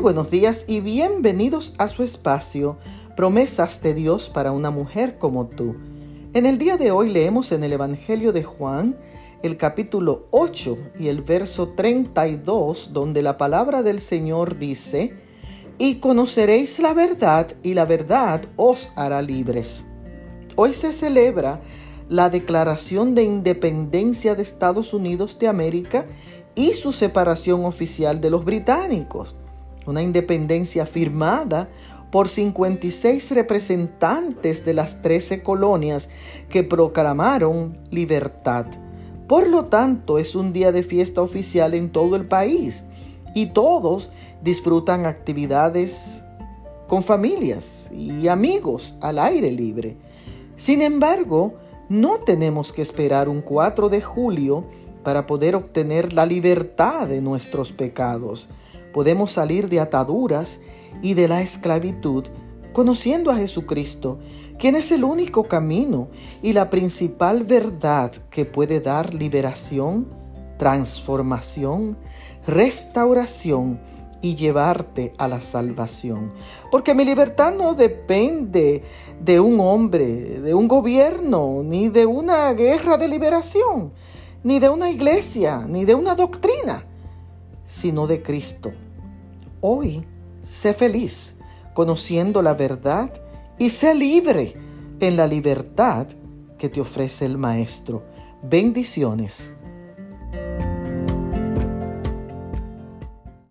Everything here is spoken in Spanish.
Buenos días y bienvenidos a su espacio, promesas de Dios para una mujer como tú. En el día de hoy leemos en el Evangelio de Juan el capítulo 8 y el verso 32, donde la palabra del Señor dice, y conoceréis la verdad y la verdad os hará libres. Hoy se celebra la declaración de independencia de Estados Unidos de América y su separación oficial de los británicos una independencia firmada por 56 representantes de las 13 colonias que proclamaron libertad. Por lo tanto, es un día de fiesta oficial en todo el país y todos disfrutan actividades con familias y amigos al aire libre. Sin embargo, no tenemos que esperar un 4 de julio para poder obtener la libertad de nuestros pecados podemos salir de ataduras y de la esclavitud conociendo a Jesucristo, quien es el único camino y la principal verdad que puede dar liberación, transformación, restauración y llevarte a la salvación. Porque mi libertad no depende de un hombre, de un gobierno, ni de una guerra de liberación, ni de una iglesia, ni de una doctrina sino de Cristo. Hoy, sé feliz conociendo la verdad y sé libre en la libertad que te ofrece el Maestro. Bendiciones.